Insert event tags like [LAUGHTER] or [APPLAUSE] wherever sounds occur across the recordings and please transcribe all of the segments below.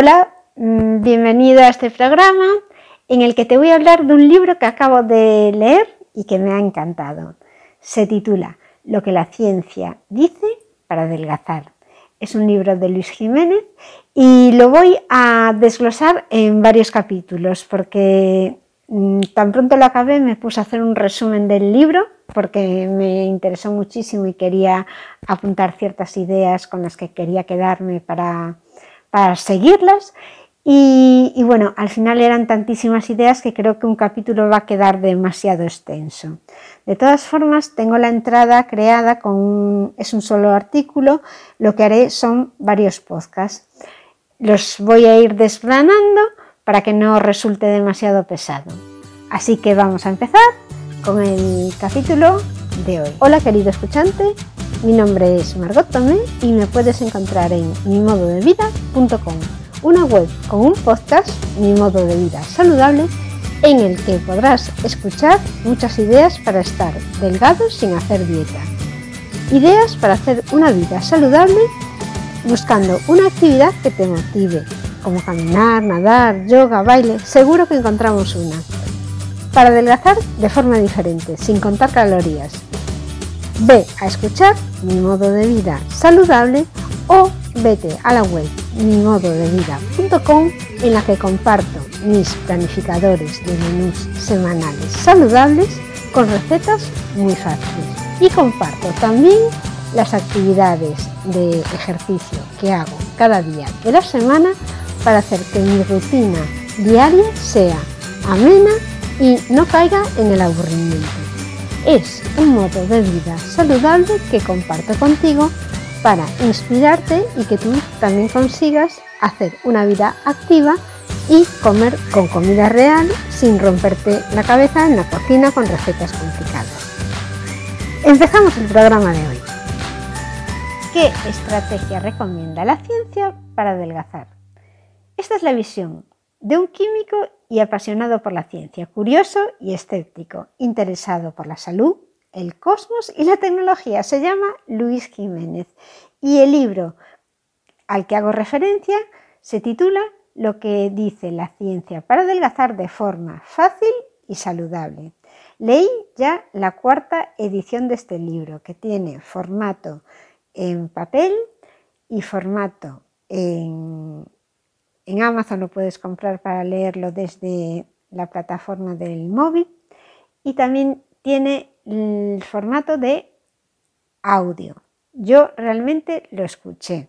Hola, mm, bienvenido a este programa en el que te voy a hablar de un libro que acabo de leer y que me ha encantado. Se titula Lo que la ciencia dice para adelgazar. Es un libro de Luis Jiménez y lo voy a desglosar en varios capítulos porque mm, tan pronto lo acabé me puse a hacer un resumen del libro porque me interesó muchísimo y quería apuntar ciertas ideas con las que quería quedarme para para seguirlas. Y, bueno, al final eran tantísimas ideas que creo que un capítulo va a quedar demasiado extenso. De todas formas, tengo la entrada creada con es un solo artículo. Lo que haré son varios podcasts. Los voy a ir desgranando para que no resulte demasiado pesado. Así que vamos a empezar con el capítulo de hoy. Hola querido escuchante, mi nombre es Margot Tomé y me puedes encontrar en mimododevida.com, una web con un podcast, Mi Modo de Vida Saludable, en el que podrás escuchar muchas ideas para estar delgado sin hacer dieta. Ideas para hacer una vida saludable buscando una actividad que te motive, como caminar, nadar, yoga, baile, seguro que encontramos una. Para adelgazar de forma diferente, sin contar calorías, Ve a escuchar Mi modo de vida saludable o vete a la web mimododevida.com en la que comparto mis planificadores de menús semanales saludables con recetas muy fáciles. Y comparto también las actividades de ejercicio que hago cada día de la semana para hacer que mi rutina diaria sea amena y no caiga en el aburrimiento es un modo de vida saludable que comparto contigo para inspirarte y que tú también consigas hacer una vida activa y comer con comida real sin romperte la cabeza en la cocina con recetas complicadas. Empezamos el programa de hoy. ¿Qué estrategia recomienda la ciencia para adelgazar? Esta es la visión de un químico y apasionado por la ciencia, curioso y escéptico, interesado por la salud, el cosmos y la tecnología. Se llama Luis Jiménez y el libro al que hago referencia se titula Lo que dice la ciencia para adelgazar de forma fácil y saludable. Leí ya la cuarta edición de este libro que tiene formato en papel y formato en en Amazon lo puedes comprar para leerlo desde la plataforma del móvil y también tiene el formato de audio. Yo realmente lo escuché.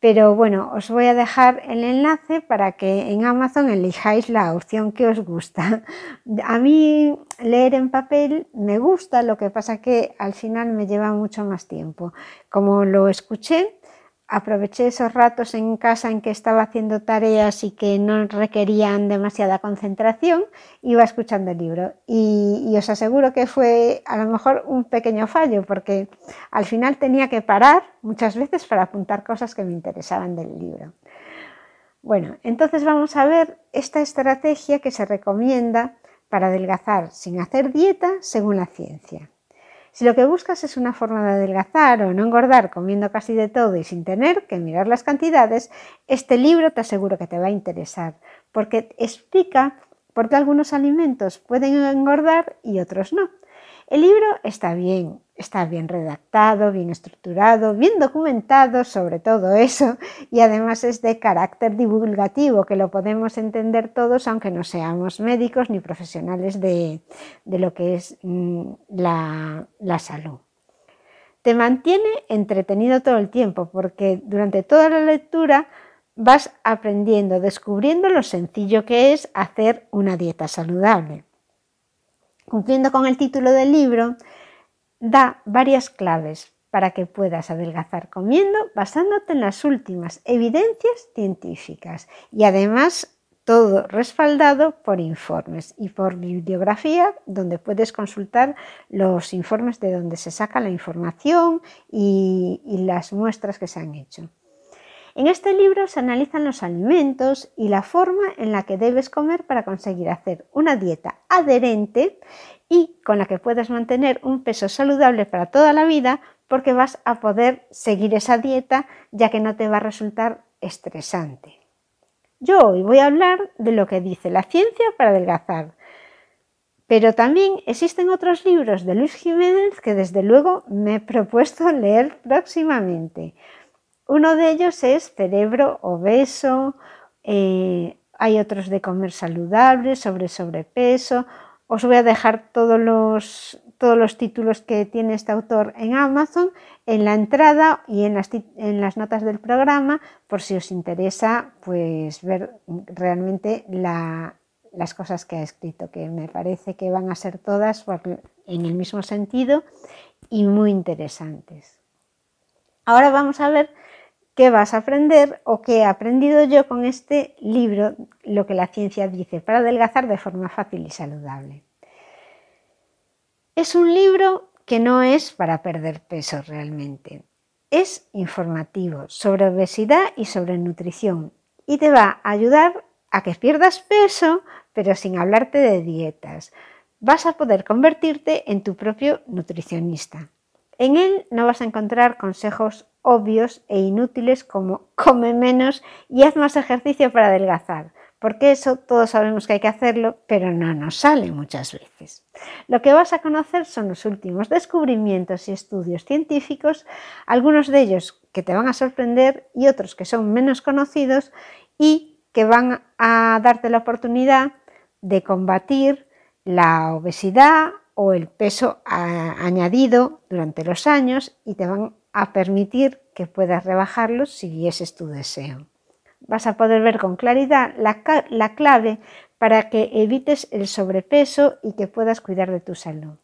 Pero bueno, os voy a dejar el enlace para que en Amazon elijáis la opción que os gusta. [LAUGHS] A mí leer en papel me gusta, lo que pasa que al final me lleva mucho más tiempo. Como lo escuché, aproveché esos ratos en casa en que estaba haciendo tareas y que no requerían demasiada concentración, iba escuchando el libro. Y, os aseguro que fue a lo mejor un pequeño fallo, porque al final tenía que parar muchas veces para apuntar cosas que me interesaban del libro. Bueno, entonces vamos a ver esta estrategia que se recomienda para adelgazar sin hacer dieta según la ciencia. Si lo que buscas es una forma de adelgazar o no engordar comiendo casi de todo y sin tener que mirar las cantidades, este libro te aseguro que te va a interesar porque explica por qué algunos alimentos pueden engordar y otros no. El libro está bien, está bien redactado, bien estructurado, bien documentado sobre todo eso y además es de carácter divulgativo que lo podemos entender todos aunque no seamos médicos ni profesionales de, lo que es mm, la, la salud. Te mantiene entretenido todo el tiempo porque durante toda la lectura vas aprendiendo, descubriendo lo sencillo que es hacer una dieta saludable. Cumpliendo con el título del libro, da varias claves para que puedas adelgazar comiendo basándote en las últimas evidencias científicas y además todo respaldado por informes y por bibliografía donde puedes consultar los informes de donde se saca la información y, y las muestras que se han hecho. En este libro se analizan los alimentos y la forma en la que debes comer para conseguir hacer una dieta adherente y con la que puedas mantener un peso saludable para toda la vida porque vas a poder seguir esa dieta ya que no te va a resultar estresante. Yo hoy voy a hablar de lo que dice la ciencia para adelgazar. Pero también existen otros libros de Luis Jiménez que desde luego me he propuesto leer próximamente. Uno de ellos es Cerebro obeso, eh, hay otros de comer saludable, sobre sobrepeso. Os voy a dejar todos los, todos los títulos que tiene este autor en Amazon en la entrada y en las, en las notas del programa por si os interesa pues ver realmente las cosas que ha escrito, que me parece que van a ser todas en el mismo sentido y muy interesantes. Ahora vamos a ver qué vas a aprender o qué he aprendido yo con este libro, lo que la ciencia dice, para adelgazar de forma fácil y saludable. Es un libro que no es para perder peso realmente. Es informativo sobre obesidad y sobre nutrición y te va a ayudar a que pierdas peso, pero sin hablarte de dietas. Vas a poder convertirte en tu propio nutricionista. En él no vas a encontrar consejos obvios e inútiles como [LAUGHS] come menos y haz más ejercicio para adelgazar, porque eso todos sabemos que hay que hacerlo, pero no nos sale muchas veces. Lo que vas a conocer son los últimos descubrimientos y estudios científicos, algunos de ellos que te van a sorprender y otros que son menos conocidos y que van a darte la oportunidad de combatir la obesidad o el peso añadido durante los años y te van a permitir que puedas rebajarlos si ese es tu deseo. Vas a poder ver con claridad la, clave para que evites el sobrepeso y que puedas cuidar de tu salud.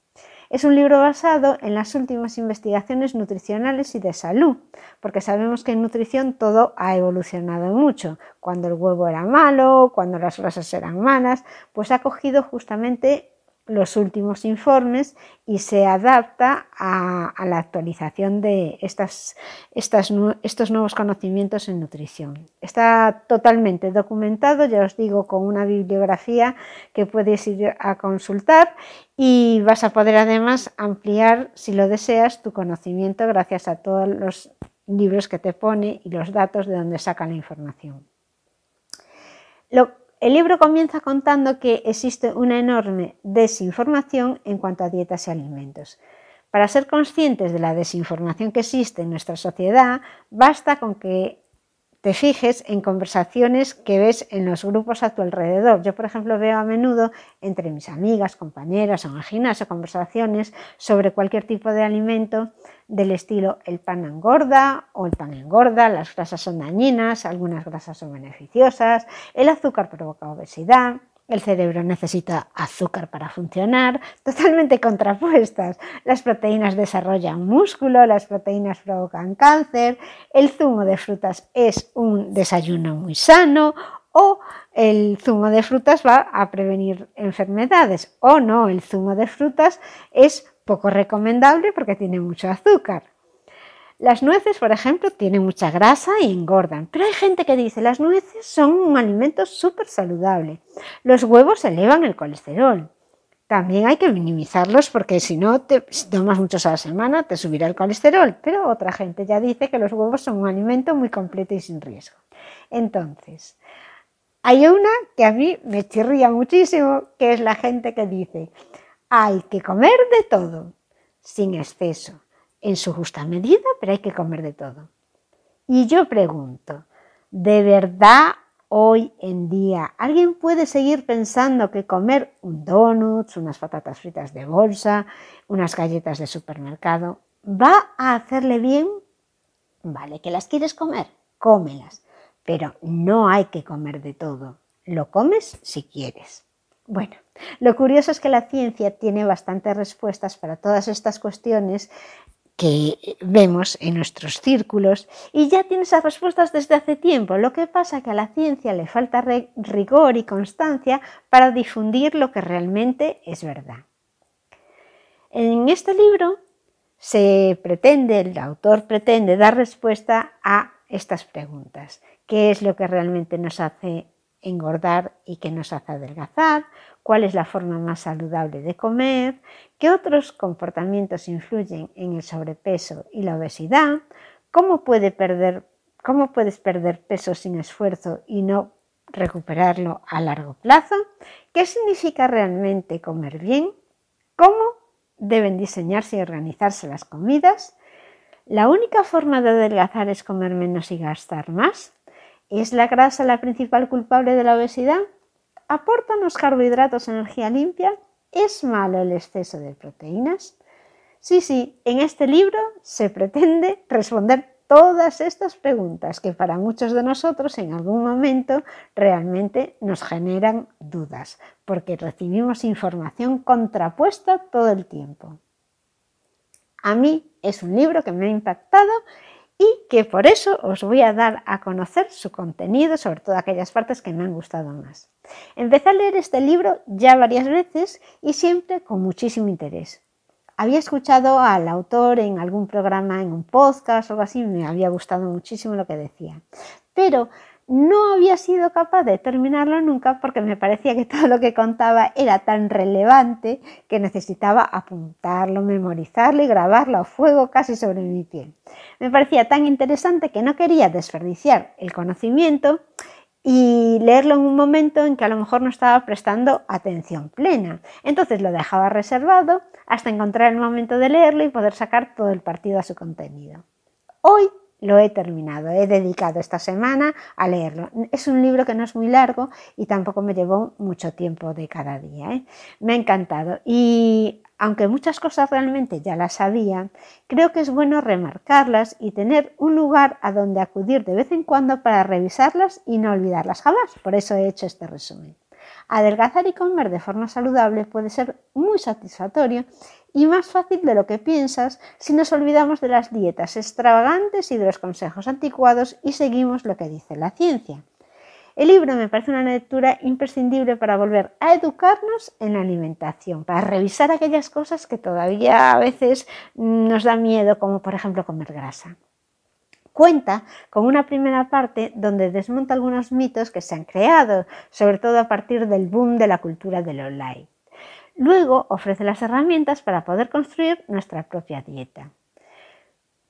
Es un libro basado en las últimas investigaciones nutricionales y de salud, porque sabemos que en nutrición todo ha evolucionado mucho. Cuando el huevo era malo, cuando las grasas eran malas, pues ha cogido justamente los últimos informes y se adapta a, la actualización de estas, estos nuevos conocimientos en nutrición. Está totalmente documentado, ya os digo, con una bibliografía que puedes ir a consultar y vas a poder además ampliar, si lo deseas, tu conocimiento gracias a todos los libros que te pone y los datos de donde saca la información. El libro comienza contando que existe una enorme desinformación en cuanto a dietas y alimentos. Para ser conscientes de la desinformación que existe en nuestra sociedad, basta con que te fijes en conversaciones que ves en los grupos a tu alrededor. Yo, por ejemplo, veo a menudo entre mis amigas, compañeras o en el gimnasio conversaciones sobre cualquier tipo de alimento del estilo el pan engorda o el pan engorda, las grasas son dañinas, algunas grasas son beneficiosas, el azúcar provoca obesidad, el cerebro necesita azúcar para funcionar, totalmente contrapuestas. Las proteínas desarrollan músculo, las proteínas provocan cáncer, el zumo de frutas es un desayuno muy sano o el zumo de frutas va a prevenir enfermedades o no, el zumo de frutas es poco recomendable porque tiene mucho azúcar. Las nueces, por ejemplo, tienen mucha grasa y engordan, pero hay gente que dice las nueces son un alimento súper saludable. Los huevos elevan el colesterol. También hay que minimizarlos porque si no, si tomas muchos a la semana, te subirá el colesterol. Pero otra gente ya dice que los huevos son un alimento muy completo y sin riesgo. Entonces, hay una que a mí me chirría muchísimo, que es la gente que dice, hay que comer de todo, sin exceso en su justa medida, pero hay que comer de todo. Y yo pregunto, ¿de verdad hoy en día alguien puede seguir pensando que comer un donut, unas patatas fritas de bolsa, unas galletas de supermercado, va a hacerle bien? Vale, que las quieres comer, cómelas, pero no hay que comer de todo. Lo comes si quieres. Bueno, lo curioso es que la ciencia tiene bastantes respuestas para todas estas cuestiones que vemos en nuestros círculos y ya tiene esas respuestas desde hace tiempo. Lo que pasa que a la ciencia le falta rigor y constancia para difundir lo que realmente es verdad. En este libro se pretende, el autor pretende dar respuesta a estas preguntas. ¿Qué es lo que realmente nos hace engordar y qué nos hace adelgazar? cuál es la forma más saludable de comer, qué otros comportamientos influyen en el sobrepeso y la obesidad, cómo, perder, cómo puedes perder peso sin esfuerzo y no recuperarlo a largo plazo, qué significa realmente comer bien, cómo deben diseñarse y organizarse las comidas, la única forma de adelgazar es comer menos y gastar más. ¿Es la grasa la principal culpable de la obesidad? ¿Aportan los carbohidratos energía limpia? ¿Es malo el exceso de proteínas? Sí, sí, en este libro se pretende responder todas estas preguntas que para muchos de nosotros en algún momento realmente nos generan dudas, porque recibimos información contrapuesta todo el tiempo. A mí es un libro que me ha impactado y que por eso os voy a dar a conocer su contenido, sobre todo aquellas partes que me han gustado más. Empecé a leer este libro ya varias veces y siempre con muchísimo interés. Había escuchado al autor en algún programa, en un podcast o algo así, me había gustado muchísimo lo que decía. Pero no había sido capaz de terminarlo nunca porque me parecía que todo lo que contaba era tan relevante que necesitaba apuntarlo, memorizarlo y grabarlo a fuego casi sobre mi piel. Me parecía tan interesante que no quería desperdiciar el conocimiento y leerlo en un momento en que a lo mejor no estaba prestando atención plena. Entonces lo dejaba reservado hasta encontrar el momento de leerlo y poder sacar todo el partido a su contenido. Hoy lo he terminado, he dedicado esta semana a leerlo. Es un libro que no es muy largo y tampoco me llevó mucho tiempo de cada día. ¿eh? Me ha encantado y aunque muchas cosas realmente ya las sabía, creo que es bueno remarcarlas y tener un lugar a donde acudir de vez en cuando para revisarlas y no olvidarlas jamás. Por eso he hecho este resumen. Adelgazar y comer de forma saludable puede ser muy satisfactorio y más fácil de lo que piensas si nos olvidamos de las dietas extravagantes y de los consejos anticuados y seguimos lo que dice la ciencia. El libro me parece una lectura imprescindible para volver a educarnos en la alimentación, para revisar aquellas cosas que todavía a veces nos da miedo, como por ejemplo comer grasa. Cuenta con una primera parte donde desmonta algunos mitos que se han creado, sobre todo a partir del boom de la cultura del online. Luego ofrece las herramientas para poder construir nuestra propia dieta.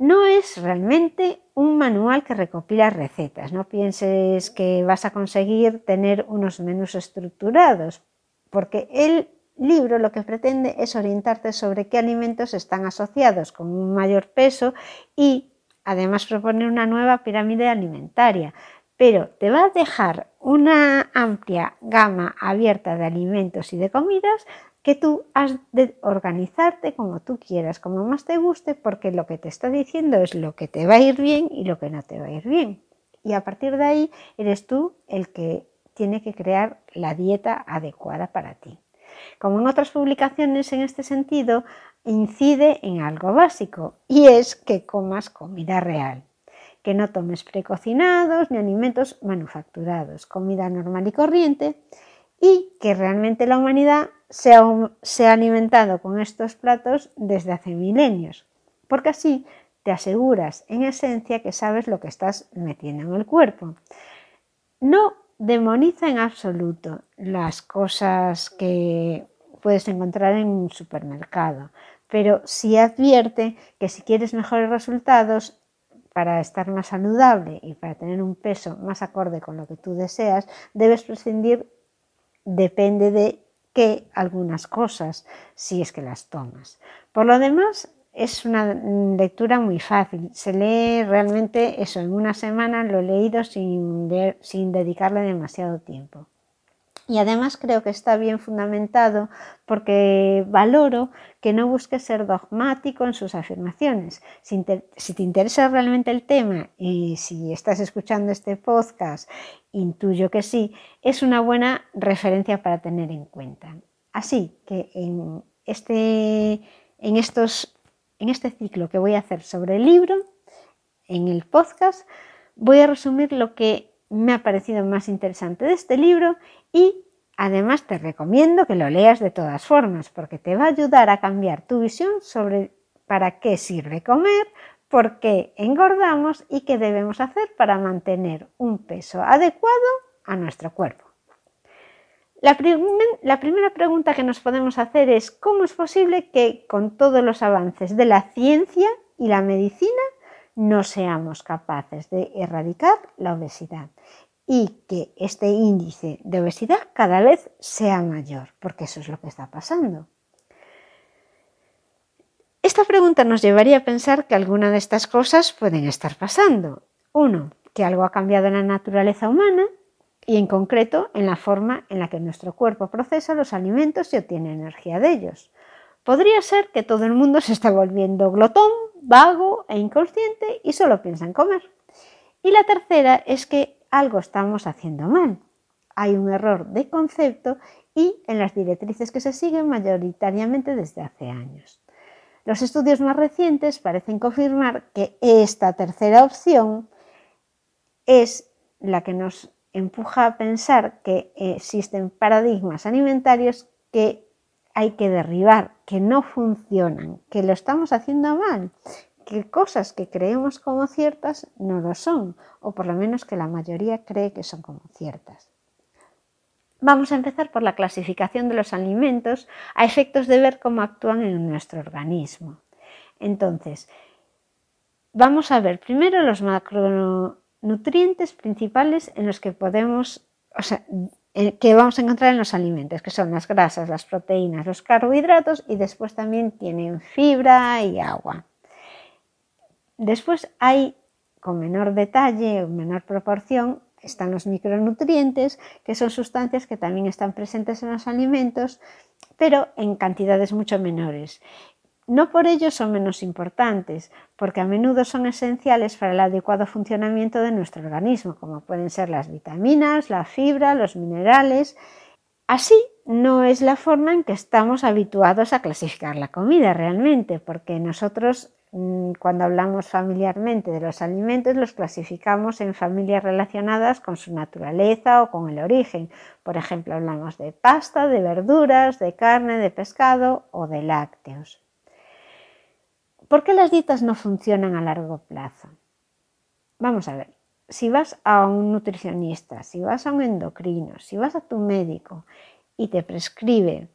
No es realmente un manual que recopila recetas, no pienses que vas a conseguir tener unos menús estructurados, porque el libro lo que pretende es orientarte sobre qué alimentos están asociados con un mayor peso y además propone una nueva pirámide alimentaria, pero te va a dejar una amplia gama abierta de alimentos y de comidas que tú has de organizarte como tú quieras, como más te guste, porque lo que te está diciendo es lo que te va a ir bien y lo que no te va a ir bien. Y a partir de ahí eres tú el que tiene que crear la dieta adecuada para ti. Como en otras publicaciones en este sentido, incide en algo básico y es que comas comida real, que no tomes precocinados ni alimentos manufacturados, comida normal y corriente y que realmente la humanidad se ha, alimentado con estos platos desde hace milenios, porque así te aseguras en esencia que sabes lo que estás metiendo en el cuerpo. No demoniza en absoluto las cosas que puedes encontrar en un supermercado, pero sí advierte que si quieres mejores resultados para estar más saludable y para tener un peso más acorde con lo que tú deseas, debes prescindir, depende de que algunas cosas si es que las tomas. Por lo demás, es una lectura muy fácil. Se lee realmente eso, en una semana lo he leído sin, sin dedicarle demasiado tiempo. Y además creo que está bien fundamentado porque valoro que no busques ser dogmático en sus afirmaciones. Si si te, interesa realmente el tema y si estás escuchando este podcast, intuyo que sí, es una buena referencia para tener en cuenta. Así que en este, en estos, en este ciclo que voy a hacer sobre el libro, en el podcast, voy a resumir lo que me ha parecido más interesante de este libro y además te recomiendo que lo leas de todas formas porque te va a ayudar a cambiar tu visión sobre para qué sirve comer, por qué engordamos y qué debemos hacer para mantener un peso adecuado a nuestro cuerpo. La, la, primera pregunta que nos podemos hacer es cómo es posible que con todos los avances de la ciencia y la medicina no seamos capaces de erradicar la obesidad. Y que este índice de obesidad cada vez sea mayor, porque eso es lo que está pasando. Esta pregunta nos llevaría a pensar que alguna de estas cosas pueden estar pasando. Uno, que algo ha cambiado en la naturaleza humana y en concreto en la forma en la que nuestro cuerpo procesa los alimentos y obtiene energía de ellos. Podría ser que todo el mundo se está volviendo glotón, vago e inconsciente y solo piensa en comer. Y la tercera es que algo estamos haciendo mal. Hay un error de concepto y en las directrices que se siguen mayoritariamente desde hace años. Los estudios más recientes parecen confirmar que esta tercera opción es la que nos empuja a pensar que existen paradigmas alimentarios que hay que derribar, que no funcionan, que lo estamos haciendo mal que cosas que creemos como ciertas no lo son, o por lo menos que la mayoría cree que son como ciertas. Vamos a empezar por la clasificación de los alimentos a efectos de ver cómo actúan en nuestro organismo. Entonces, vamos a ver primero los macronutrientes principales en los que podemos, o sea, que vamos a encontrar en los alimentos, que son las grasas, las proteínas, los carbohidratos y después también tienen fibra y agua. Después hay, con menor detalle o menor proporción, están los micronutrientes, que son sustancias que también están presentes en los alimentos, pero en cantidades mucho menores. No por ello son menos importantes, porque a menudo son esenciales para el adecuado funcionamiento de nuestro organismo, como pueden ser las vitaminas, la fibra, los minerales. Así no es la forma en que estamos habituados a clasificar la comida realmente, porque nosotros cuando hablamos familiarmente de los alimentos, los clasificamos en familias relacionadas con su naturaleza o con el origen. Por ejemplo, hablamos de pasta, de verduras, de carne, de pescado o de lácteos. ¿Por qué las dietas no funcionan a largo plazo? Vamos a ver, si vas a un nutricionista, si vas a un endocrino, si vas a tu médico y te prescribe,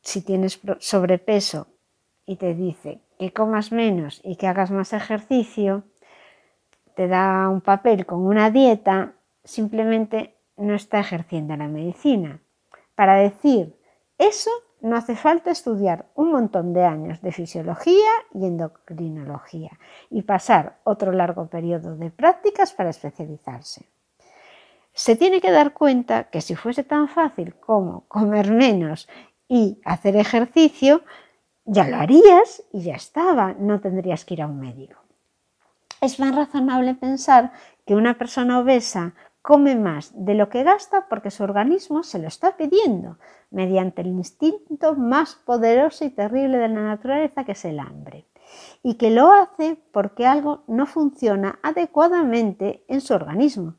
si tienes sobrepeso y te dice que comas menos y que hagas más ejercicio, te da un papel con una dieta, simplemente no está ejerciendo la medicina. Para decir eso no hace falta estudiar un montón de años de fisiología y endocrinología y pasar otro largo periodo de prácticas para especializarse. Se tiene que dar cuenta que si fuese tan fácil como comer menos y hacer ejercicio, ya lo harías y ya estaba, no tendrías que ir a un médico. Es más razonable pensar que una persona obesa come más de lo que gasta porque su organismo se lo está pidiendo, mediante el instinto más poderoso y terrible de la naturaleza que es el hambre, y que lo hace porque algo no funciona adecuadamente en su organismo.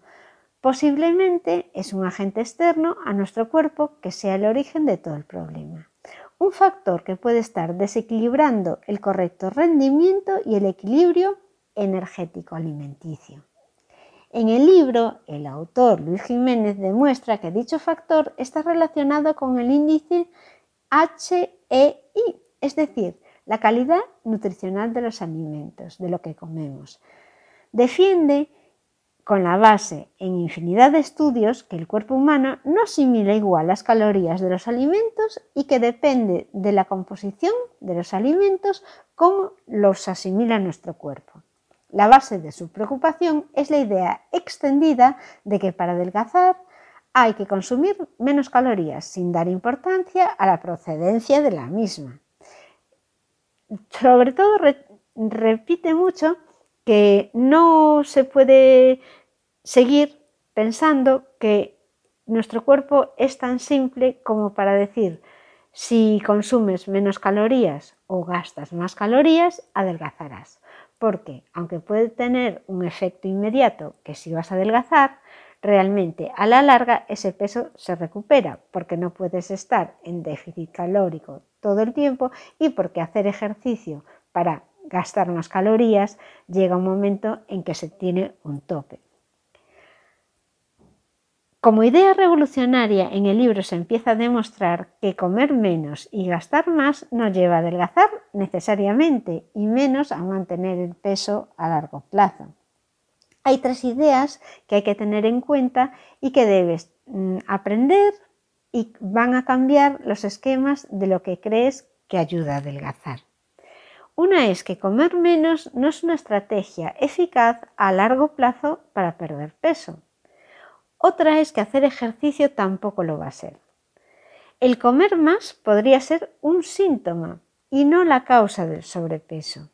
Posiblemente es un agente externo a nuestro cuerpo que sea el origen de todo el problema un factor que puede estar desequilibrando el correcto rendimiento y el equilibrio energético alimenticio. En el libro, el autor Luis Jiménez demuestra que dicho factor está relacionado con el índice HEI, es decir, la calidad nutricional de los alimentos, de lo que comemos. Defiende con la base en infinidad de estudios que el cuerpo humano no asimila igual las calorías de los alimentos y que depende de la composición de los alimentos cómo los asimila nuestro cuerpo. La base de su preocupación es la idea extendida de que para adelgazar hay que consumir menos calorías sin dar importancia a la procedencia de la misma. Sobre todo repite mucho que no se puede seguir pensando que nuestro cuerpo es tan simple como para decir, si consumes menos calorías o gastas más calorías, adelgazarás. Porque aunque puede tener un efecto inmediato que si vas a adelgazar, realmente a la larga ese peso se recupera porque no puedes estar en déficit calórico todo el tiempo y porque hacer ejercicio para gastar más calorías, llega un momento en que se tiene un tope. Como idea revolucionaria en el libro se empieza a demostrar que comer menos y gastar más no lleva a adelgazar necesariamente y menos a mantener el peso a largo plazo. Hay tres ideas que hay que tener en cuenta y que debes mm, aprender y van a cambiar los esquemas de lo que crees que ayuda a adelgazar. Una es que comer menos no es una estrategia eficaz a largo plazo para perder peso. Otra es que hacer ejercicio tampoco lo va a ser. El comer más podría ser un síntoma y no la causa del sobrepeso.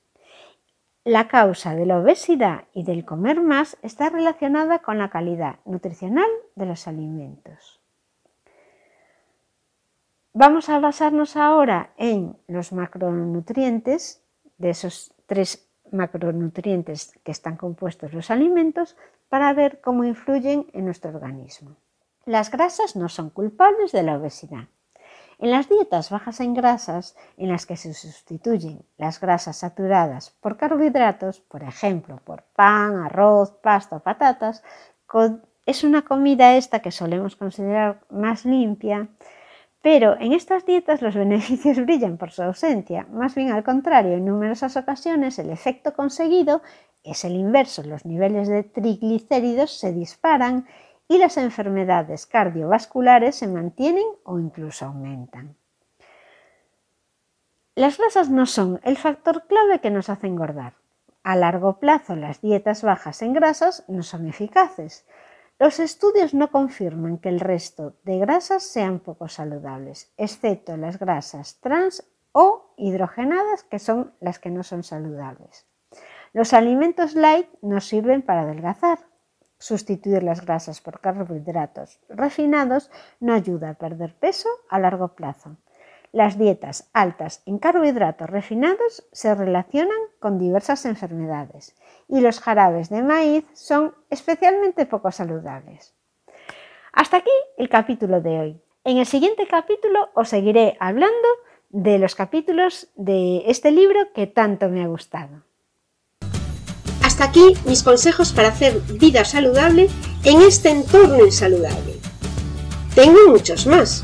La causa de la obesidad y del comer más está relacionada con la calidad nutricional de los alimentos. Vamos a basarnos ahora en los macronutrientes, de esos tres macronutrientes que están compuestos los alimentos, para ver cómo influyen en nuestro organismo. Las grasas no son culpables de la obesidad. En las dietas bajas en grasas, en las que se sustituyen las grasas saturadas por carbohidratos, por ejemplo, por pan, arroz, pasta o patatas, es una comida esta que solemos considerar más limpia, pero en estas dietas los beneficios [LAUGHS] brillan por su ausencia. Más bien al contrario, en numerosas ocasiones el efecto conseguido es el inverso. Los niveles de triglicéridos se disparan y las enfermedades cardiovasculares se mantienen o incluso aumentan. Las grasas no son el factor clave que nos hace engordar. A largo plazo las dietas bajas en grasas no son eficaces. Los estudios no confirman que el resto de grasas sean poco saludables, excepto las grasas trans o hidrogenadas, que son las que no son saludables. Los alimentos light nos sirven para adelgazar, Sustituir las grasas por carbohidratos refinados no ayuda a perder peso a largo plazo. Las dietas altas en carbohidratos refinados se relacionan con diversas enfermedades y los jarabes de maíz son especialmente poco saludables. Hasta aquí el capítulo de hoy. En el siguiente capítulo os seguiré hablando de los capítulos de este libro que tanto me ha gustado. Hasta aquí mis consejos para hacer vida saludable en este entorno insaludable. Tengo muchos más.